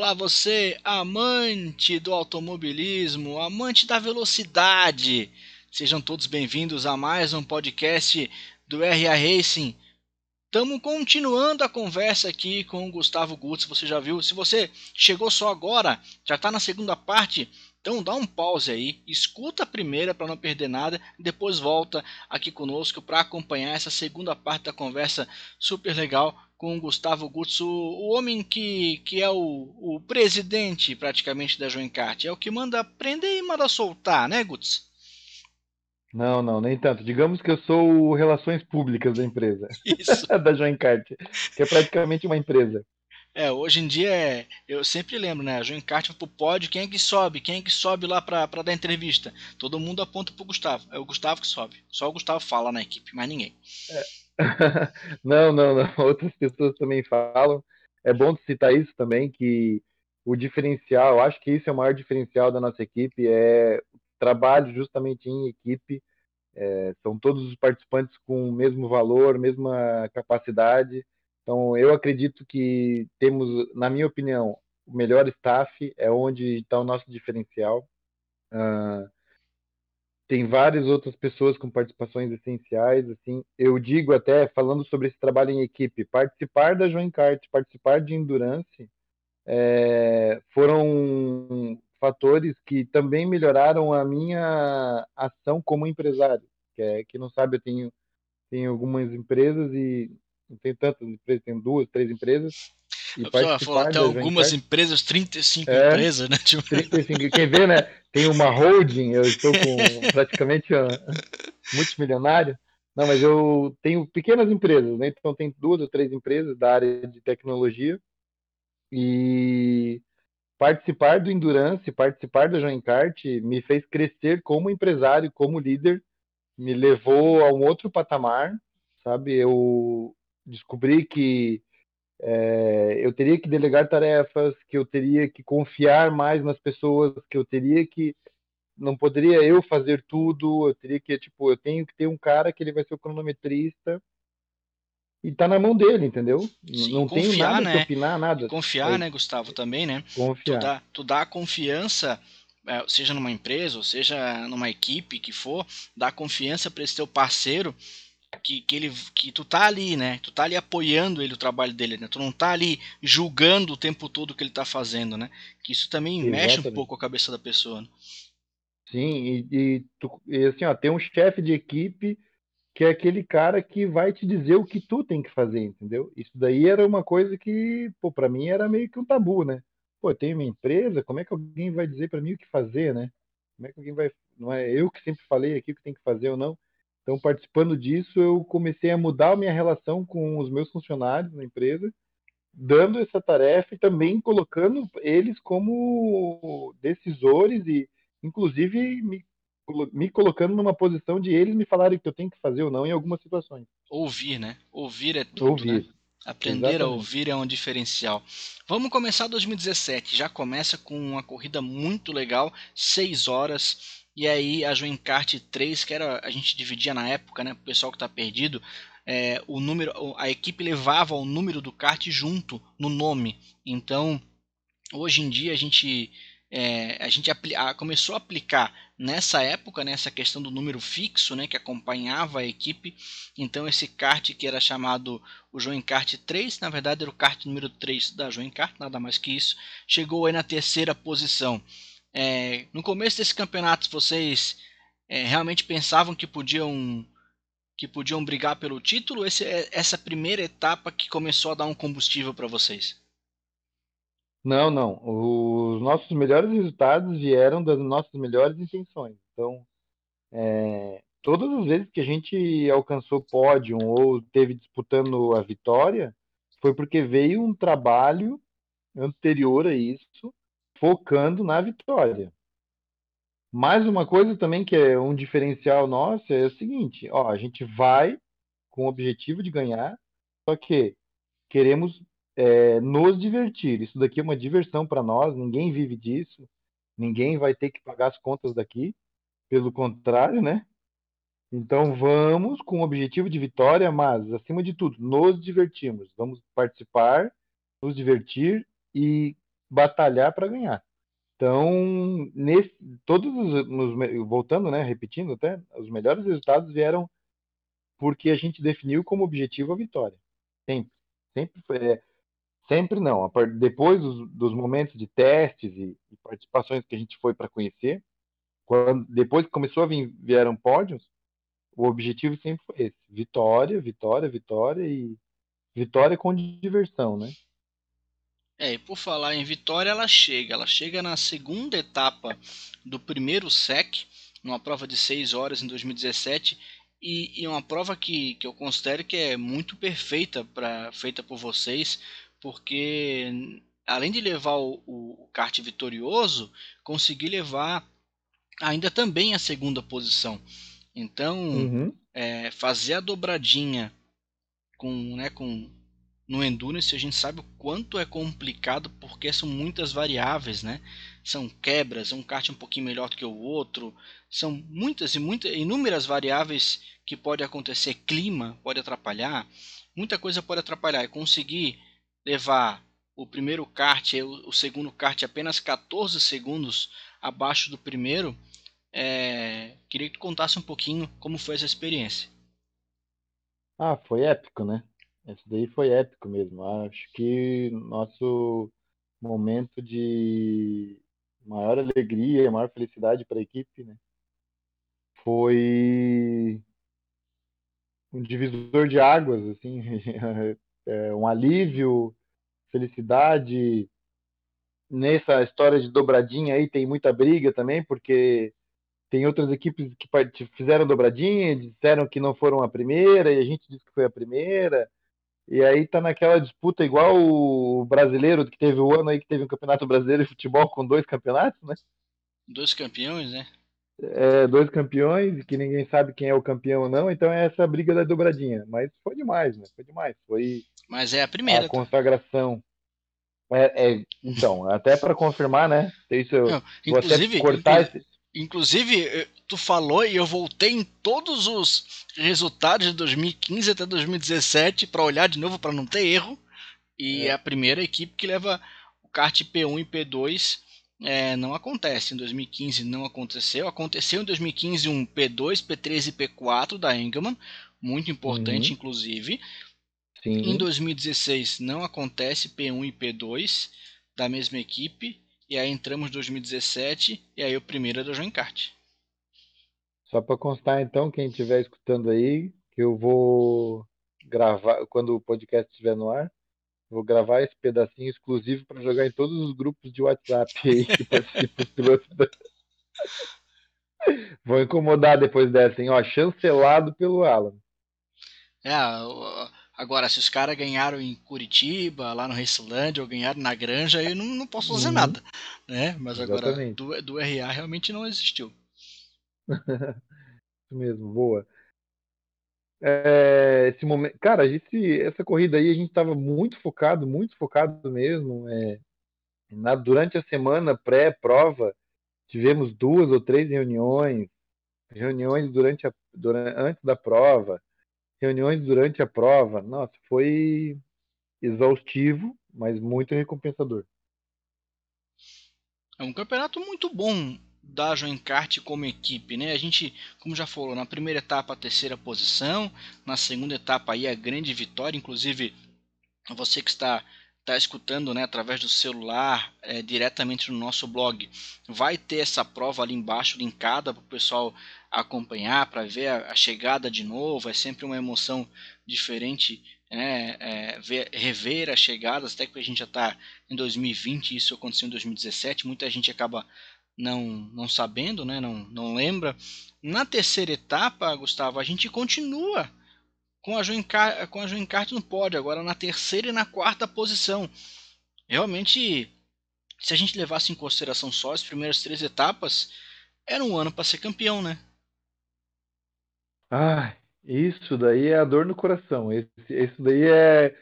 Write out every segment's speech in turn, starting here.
Olá, você, amante do automobilismo, amante da velocidade. Sejam todos bem-vindos a mais um podcast do RA Racing. Estamos continuando a conversa aqui com o Gustavo Gutz. Você já viu? Se você chegou só agora, já está na segunda parte, então dá um pause aí, escuta a primeira para não perder nada, depois volta aqui conosco para acompanhar essa segunda parte da conversa super legal com o Gustavo Gutz, o, o homem que, que é o, o presidente praticamente da Joencart, é o que manda prender e manda soltar, né, Gutz? Não, não, nem tanto. Digamos que eu sou o Relações Públicas da empresa. Isso. da Joencart, que é praticamente uma empresa. É, hoje em dia é, eu sempre lembro, né? A Joencart pro pódio, quem é que sobe? Quem é que sobe lá para dar entrevista? Todo mundo aponta pro Gustavo. É o Gustavo que sobe. Só o Gustavo fala na equipe, mais ninguém. É. não, não, não. Outras pessoas também falam. É bom citar isso também, que o diferencial, acho que isso é o maior diferencial da nossa equipe, é trabalho justamente em equipe. É, são todos os participantes com o mesmo valor, mesma capacidade. Então, eu acredito que temos, na minha opinião, o melhor staff, é onde está o nosso diferencial. Uh, tem várias outras pessoas com participações essenciais, assim, eu digo até, falando sobre esse trabalho em equipe, participar da Joint Kart, participar de Endurance, é, foram fatores que também melhoraram a minha ação como empresário, que é, que não sabe, eu tenho, tenho algumas empresas e não tenho tantas empresas, tenho duas, três empresas, e participar até algumas empresas, 35 é, empresas, né? Tipo... 35, quem vê, né? Tem uma holding, eu estou com praticamente uh, multimilionário. Não, mas eu tenho pequenas empresas, né? Então tem duas ou três empresas da área de tecnologia e participar do Endurance, participar da Joint Kart me fez crescer como empresário, como líder, me levou a um outro patamar, sabe? Eu descobri que é, eu teria que delegar tarefas, que eu teria que confiar mais nas pessoas, que eu teria que não poderia eu fazer tudo, eu teria que tipo, eu tenho que ter um cara que ele vai ser o cronometrista e tá na mão dele, entendeu? Sim, não confiar, tenho nada né? que opinar, nada. Confiar, é. né, Gustavo, também, né? Confiar. Tu dá, tu dá confiança, é, seja numa empresa, ou seja numa equipe que for, dá confiança para esse teu parceiro que, que ele que tu tá ali, né? Tu tá ali apoiando ele o trabalho dele, né? Tu não tá ali julgando o tempo todo o que ele tá fazendo, né? Que isso também Exatamente. mexe um pouco a cabeça da pessoa. Né? Sim, e, e, tu, e assim, ó, tem um chefe de equipe que é aquele cara que vai te dizer o que tu tem que fazer, entendeu? Isso daí era uma coisa que, pô, para mim era meio que um tabu, né? Pô, eu tenho uma empresa, como é que alguém vai dizer para mim o que fazer, né? Como é que alguém vai, não é eu que sempre falei aqui o que tem que fazer ou não? Então, participando disso, eu comecei a mudar a minha relação com os meus funcionários na empresa, dando essa tarefa e também colocando eles como decisores e, inclusive, me, me colocando numa posição de eles me falarem o que eu tenho que fazer ou não em algumas situações. Ouvir, né? Ouvir é tudo, Ouvir. Né? Aprender Exatamente. a ouvir é um diferencial. Vamos começar 2017. Já começa com uma corrida muito legal, 6 horas e aí a Joencart 3, que era a gente dividia na época, né, o pessoal que está perdido, é, o número, a equipe levava o número do kart junto no nome. Então, hoje em dia a gente é, a gente começou a aplicar nessa época né, questão do número fixo, né, que acompanhava a equipe. Então esse kart que era chamado o Join Kart 3, na verdade era o kart número 3 da Join Kart, nada mais que isso, chegou aí na terceira posição. É, no começo desse campeonato, vocês é, realmente pensavam que podiam que podiam brigar pelo título? Esse, é essa primeira etapa que começou a dar um combustível para vocês? Não, não. Os nossos melhores resultados vieram das nossas melhores intenções. Então, é, todas as vezes que a gente alcançou pódio ou teve disputando a vitória, foi porque veio um trabalho anterior a isso focando na vitória. Mais uma coisa também que é um diferencial nosso é o seguinte, ó, a gente vai com o objetivo de ganhar, só que queremos é, nos divertir. Isso daqui é uma diversão para nós, ninguém vive disso, ninguém vai ter que pagar as contas daqui, pelo contrário, né? Então vamos com o objetivo de vitória, mas acima de tudo, nos divertimos. Vamos participar, nos divertir e batalhar para ganhar. Então, nesse, todos os, nos, voltando, né, repetindo até, os melhores resultados vieram porque a gente definiu como objetivo a vitória. Sempre, sempre foi, é, sempre não. Depois dos, dos, momentos de testes e, e, participações que a gente foi para conhecer, quando, depois que começou a vir, vieram pódios, o objetivo sempre foi esse: vitória, vitória, vitória e vitória com diversão, né? É, e por falar em vitória, ela chega. Ela chega na segunda etapa do primeiro SEC, numa prova de 6 horas em 2017, e, e uma prova que, que eu considero que é muito perfeita para feita por vocês, porque além de levar o, o kart vitorioso, consegui levar ainda também a segunda posição. Então, uhum. é, fazer a dobradinha com, né, com no Endurance a gente sabe o quanto é complicado porque são muitas variáveis, né? São quebras, um kart um pouquinho melhor do que o outro, são muitas e muitas inúmeras variáveis que pode acontecer, clima pode atrapalhar, muita coisa pode atrapalhar e conseguir levar o primeiro kart e o segundo kart apenas 14 segundos abaixo do primeiro, é... queria que tu contasse um pouquinho como foi essa experiência. Ah, foi épico, né? Esse daí foi épico mesmo. Acho que nosso momento de maior alegria, maior felicidade para a equipe, né? Foi um divisor de águas, assim, é um alívio, felicidade. Nessa história de dobradinha aí tem muita briga também, porque tem outras equipes que fizeram dobradinha, disseram que não foram a primeira, e a gente disse que foi a primeira. E aí tá naquela disputa igual o brasileiro que teve o ano aí que teve um campeonato brasileiro de futebol com dois campeonatos, né? Dois campeões, né? É, dois campeões, que ninguém sabe quem é o campeão ou não, então é essa briga da dobradinha. Mas foi demais, né? Foi demais. Foi. Mas é a primeira. A tá? consagração. É, é, então, até para confirmar, né? Isso, não, inclusive, cortar esse... inclusive, tu falou e eu voltei em todos os resultados de 2015 até 2017 para olhar de novo para não ter erro. E é. a primeira equipe que leva o kart P1 e P2 é, não acontece. Em 2015 não aconteceu. Aconteceu em 2015 um P2, P3 e P4 da Engelmann, muito importante, uhum. inclusive. Sim. Em 2016 não acontece P1 e P2 da mesma equipe. E aí entramos em 2017 e aí o primeiro é da João Kart. Só para constar, então, quem estiver escutando aí, que eu vou gravar, quando o podcast estiver no ar, vou gravar esse pedacinho exclusivo para jogar em todos os grupos de WhatsApp aí que participam do. Vou incomodar depois dessa, hein? Ó, chancelado pelo Alan. É, agora, se os caras ganharam em Curitiba, lá no Raceland, ou ganharam na Granja, eu não, não posso fazer uhum. nada. Né? Mas Exatamente. agora, do, do RA realmente não existiu. Isso mesmo, boa. É, esse momento, cara, esse, essa corrida aí a gente estava muito focado, muito focado mesmo. É, na, durante a semana pré-prova, tivemos duas ou três reuniões, reuniões durante a, durante, antes da prova, reuniões durante a prova. Nossa, foi exaustivo, mas muito recompensador. É um campeonato muito bom da Joencart como equipe, né? A gente, como já falou, na primeira etapa a terceira posição, na segunda etapa aí a grande vitória, inclusive você que está está escutando, né, através do celular, é, diretamente no nosso blog, vai ter essa prova ali embaixo linkada para o pessoal acompanhar, para ver a, a, chegada de novo. É sempre uma emoção diferente, né, é, ver, rever as chegadas, até que a gente já está em 2020, isso aconteceu em 2017. Muita gente acaba não, não sabendo, né, não, não lembra. Na terceira etapa, Gustavo, a gente continua com a Joencart, com a no pódio, agora na terceira e na quarta posição. Realmente, se a gente levasse em consideração só as primeiras três etapas, era um ano para ser campeão, né? Ah, isso daí é a dor no coração. Esse, isso daí é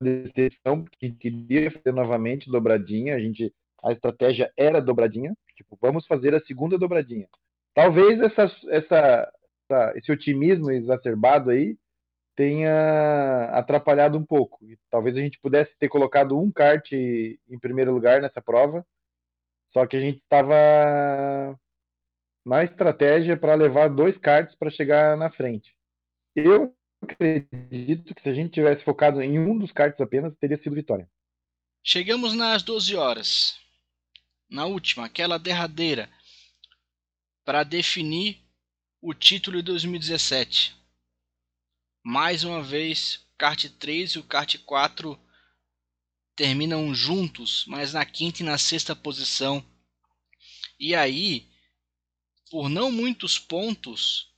decisão que queria fazer novamente dobradinha. A gente, a estratégia era dobradinha. Tipo, vamos fazer a segunda dobradinha. Talvez essa, essa, essa, esse otimismo exacerbado aí tenha atrapalhado um pouco. Talvez a gente pudesse ter colocado um kart em primeiro lugar nessa prova, só que a gente estava na estratégia para levar dois karts para chegar na frente. Eu acredito que se a gente tivesse focado em um dos karts apenas, teria sido vitória. Chegamos nas 12 horas. Na última, aquela derradeira, para definir o título de 2017. Mais uma vez, o kart 3 e o kart 4 terminam juntos, mas na quinta e na sexta posição. E aí, por não muitos pontos,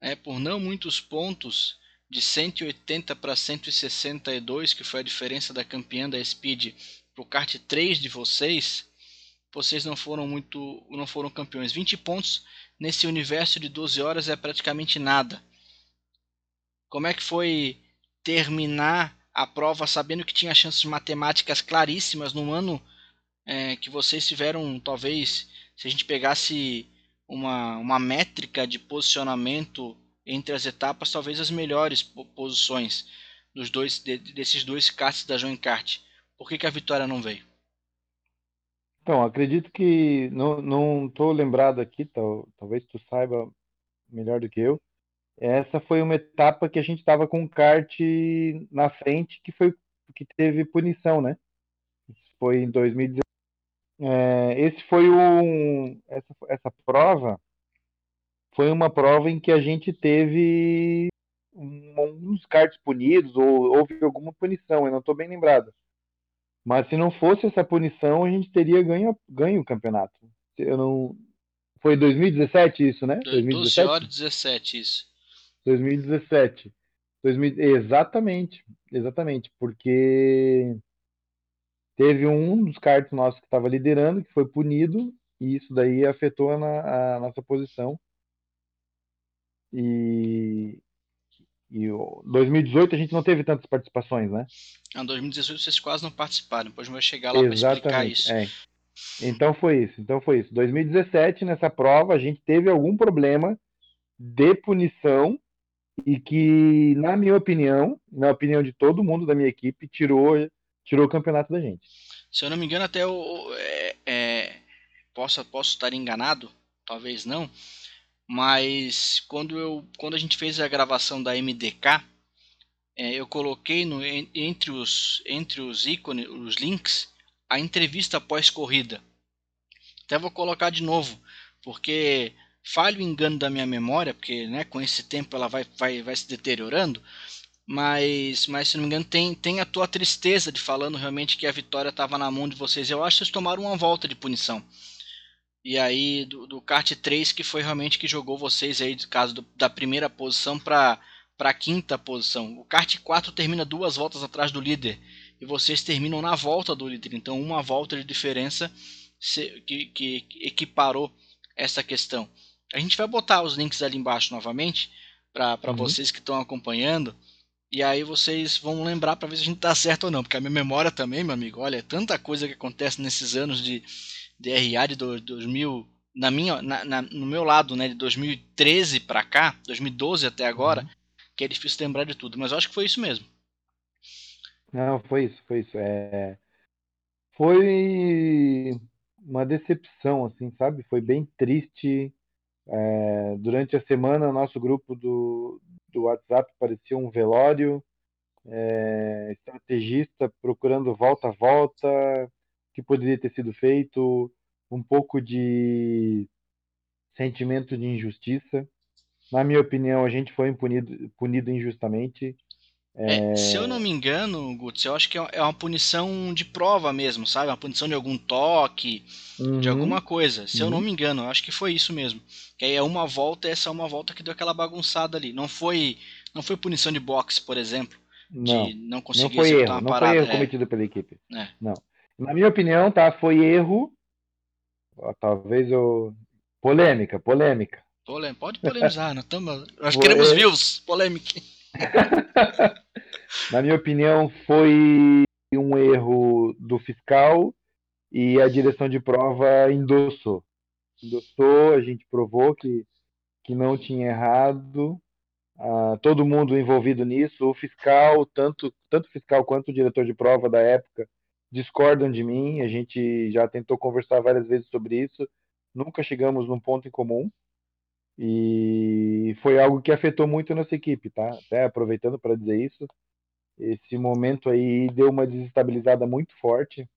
é, por não muitos pontos, de 180 para 162, que foi a diferença da campeã da Speed para o kart 3 de vocês, vocês não foram muito, não foram campeões. 20 pontos nesse universo de 12 horas é praticamente nada. Como é que foi terminar a prova sabendo que tinha chances matemáticas claríssimas no ano é, que vocês tiveram, talvez, se a gente pegasse uma, uma métrica de posicionamento entre as etapas, talvez as melhores posições dos dois, de, desses dois karts da Joan Kart. Por que, que a vitória não veio? Então, acredito que não estou lembrado aqui, tal, talvez tu saiba melhor do que eu. Essa foi uma etapa que a gente estava com o kart na frente, que foi que teve punição, né? Foi em 2019. É, esse foi um essa, essa prova foi uma prova em que a gente teve um, uns cards punidos ou houve alguma punição, eu não estou bem lembrado. Mas se não fosse essa punição, a gente teria ganho, ganho o campeonato. Eu não foi 2017 isso, né? 2017? 12 horas 17 isso. 2017. 2000... Exatamente, exatamente, porque teve um dos cards nossos que estava liderando que foi punido e isso daí afetou a, a nossa posição e, e 2018 a gente não teve tantas participações, né? Em 2018 vocês quase não participaram, depois vai chegar lá para explicar isso. É. Então foi isso, então foi isso. 2017, nessa prova, a gente teve algum problema de punição e que, na minha opinião, na opinião de todo mundo da minha equipe, tirou, tirou o campeonato da gente. Se eu não me engano, até o. É, é, posso, posso estar enganado, talvez não, mas quando, eu, quando a gente fez a gravação da MDK, é, eu coloquei no, entre, os, entre os ícones, os links, a entrevista pós-corrida. Até vou colocar de novo, porque falho o engano da minha memória, porque né, com esse tempo ela vai, vai, vai se deteriorando, mas, mas se não me engano tem, tem a tua tristeza de falando realmente que a vitória estava na mão de vocês. Eu acho que vocês tomaram uma volta de punição. E aí do, do kart 3 que foi realmente que jogou vocês aí, do caso do, da primeira posição para para quinta posição. O kart 4 termina duas voltas atrás do líder e vocês terminam na volta do líder. Então uma volta de diferença que, que equiparou essa questão. A gente vai botar os links ali embaixo novamente para uhum. vocês que estão acompanhando. E aí vocês vão lembrar para ver se a gente tá certo ou não, porque a minha memória também, meu amigo, olha, é tanta coisa que acontece nesses anos de, DRA de 2000, na minha, na, na, no meu lado, né, de 2013 para cá, 2012 até agora, uhum. que é difícil lembrar de tudo, mas eu acho que foi isso mesmo. Não, foi isso, foi isso. É... Foi uma decepção, assim, sabe? Foi bem triste. É... Durante a semana, nosso grupo do, do WhatsApp parecia um velório. É... Estrategista procurando volta a volta, que poderia ter sido feito, um pouco de sentimento de injustiça. Na minha opinião, a gente foi punido, punido injustamente. É... É, se eu não me engano, Guts, eu acho que é uma punição de prova mesmo, sabe? Uma punição de algum toque, uhum. de alguma coisa. Se uhum. eu não uhum. me engano, eu acho que foi isso mesmo. Que aí é uma volta, essa é uma volta que deu aquela bagunçada ali. Não foi, não foi punição de boxe, por exemplo, não, de não conseguir não foi erro, uma parada. Não foi erro é. cometido pela equipe. É. Não. Na minha opinião, tá? Foi erro. Talvez eu. Polêmica, polêmica. Polêmica. Pode polemizar, nós, tamo... nós queremos views, polêmica. Na minha opinião, foi um erro do fiscal e a direção de prova endossou. Endossou, a gente provou que, que não tinha errado. uh, todo mundo envolvido nisso, o fiscal, tanto, tanto fiscal quanto o diretor de prova da época, discordam de mim. A gente já tentou conversar várias vezes sobre isso, nunca chegamos num ponto em comum. E foi algo que afetou muito a nossa equipe, tá? Até aproveitando para dizer isso, esse momento aí deu uma desestabilizada muito forte,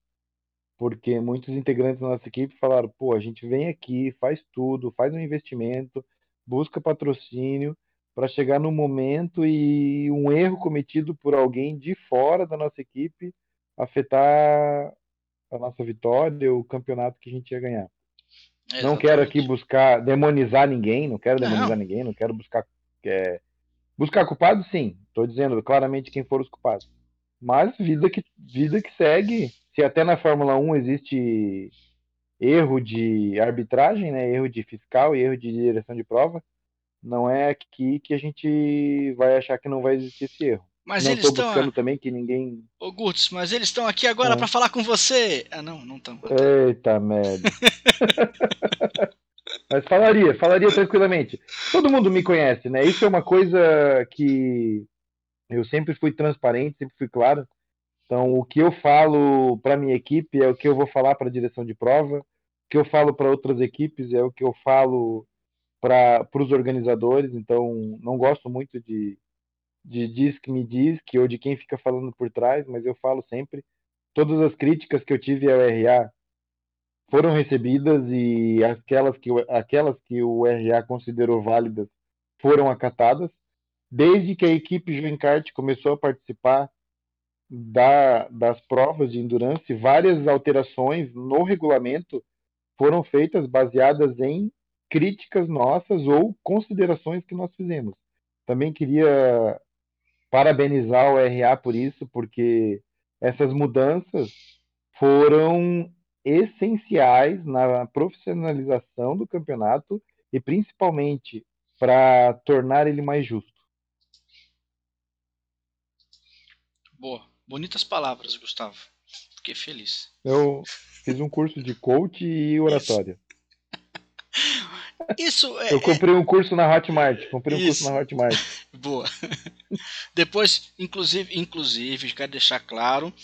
porque muitos integrantes da nossa equipe falaram: pô, a gente vem aqui, faz tudo, faz um investimento, busca patrocínio para chegar no momento e um erro cometido por alguém de fora da nossa equipe afetar a nossa vitória, o campeonato que a gente ia ganhar. Exatamente. Não quero aqui buscar demonizar ninguém, não quero demonizar não. ninguém, não quero buscar é, buscar culpados, sim. Estou dizendo claramente quem foram os culpados. Mas vida que vida que segue. Se até na Fórmula 1 existe erro de arbitragem, né, erro de fiscal e erro de direção de prova, não é aqui que a gente vai achar que não vai existir esse erro. Mas não eles estão buscando a... também que ninguém. Ô Gurtz, mas eles estão aqui agora é. para falar com você. Ah, não, não estão. Eita merda. mas falaria, falaria tranquilamente. Todo mundo me conhece, né? Isso é uma coisa que eu sempre fui transparente, sempre fui claro. Então, o que eu falo para minha equipe é o que eu vou falar para a direção de prova. O que eu falo para outras equipes é o que eu falo para os organizadores. Então, não gosto muito de de diz que me diz que ou de quem fica falando por trás, mas eu falo sempre. Todas as críticas que eu tive ao RA foram recebidas e aquelas que, aquelas que o RA considerou válidas foram acatadas. Desde que a equipe Juvencart começou a participar da, das provas de endurance, várias alterações no regulamento foram feitas baseadas em críticas nossas ou considerações que nós fizemos. Também queria parabenizar o RA por isso, porque essas mudanças foram essenciais na profissionalização do campeonato e principalmente para tornar ele mais justo. Boa, bonitas palavras, Gustavo. Fiquei feliz. Eu fiz um curso de coach e oratória. Isso é, Eu comprei um curso na Hotmart. Comprei um curso na Hotmart. Boa. Depois, inclusive, inclusive, quero deixar claro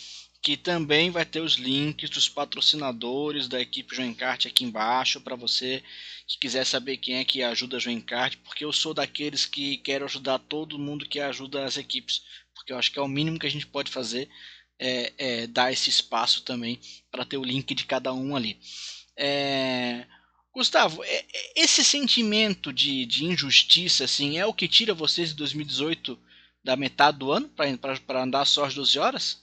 que também vai ter os links dos patrocinadores da equipe Joencart aqui embaixo para você que quiser saber quem é que ajuda a Joencart, porque eu sou daqueles que quero ajudar todo mundo que ajuda as equipes, porque eu acho que é o mínimo que a gente pode fazer é, é dar esse espaço também para ter o link de cada um ali. É, Gustavo, é, é, esse sentimento de, de injustiça assim é o que tira vocês de 2018 da metade do ano para andar só às 12 horas?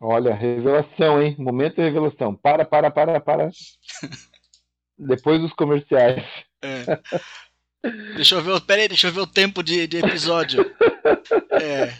Olha, revelação, hein? Momento de revelação. Para, para, para, para. Depois dos comerciais. É. Deixa eu ver, peraí, deixa eu ver o tempo de, de episódio. É.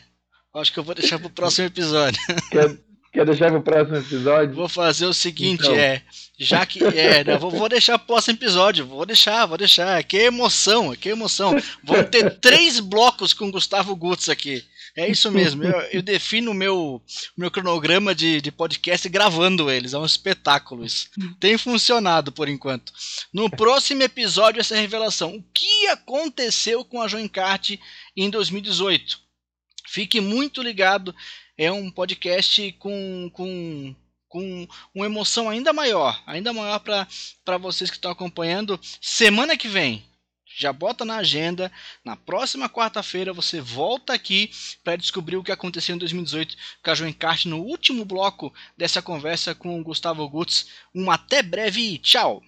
Acho que eu vou deixar pro próximo episódio. Quer, Quer deixar para o próximo episódio? Vou fazer o seguinte, então. é. Já que. É, né, vou, vou deixar o próximo episódio. Vou deixar, vou deixar. Que emoção, que emoção. Vou ter três blocos com Gustavo Gutz aqui. É isso mesmo. Eu, eu defino o meu, meu cronograma de, de podcast gravando eles. É um espetáculo isso. Tem funcionado por enquanto. No próximo episódio, essa revelação. O que aconteceu com a Joencart em 2018? Fique muito ligado é um podcast com, com, com uma emoção ainda maior, ainda maior para vocês que estão acompanhando. Semana que vem, já bota na agenda. Na próxima quarta-feira você volta aqui para descobrir o que aconteceu em 2018 com a Joencart no último bloco dessa conversa com o Gustavo Gutz. Um até breve tchau!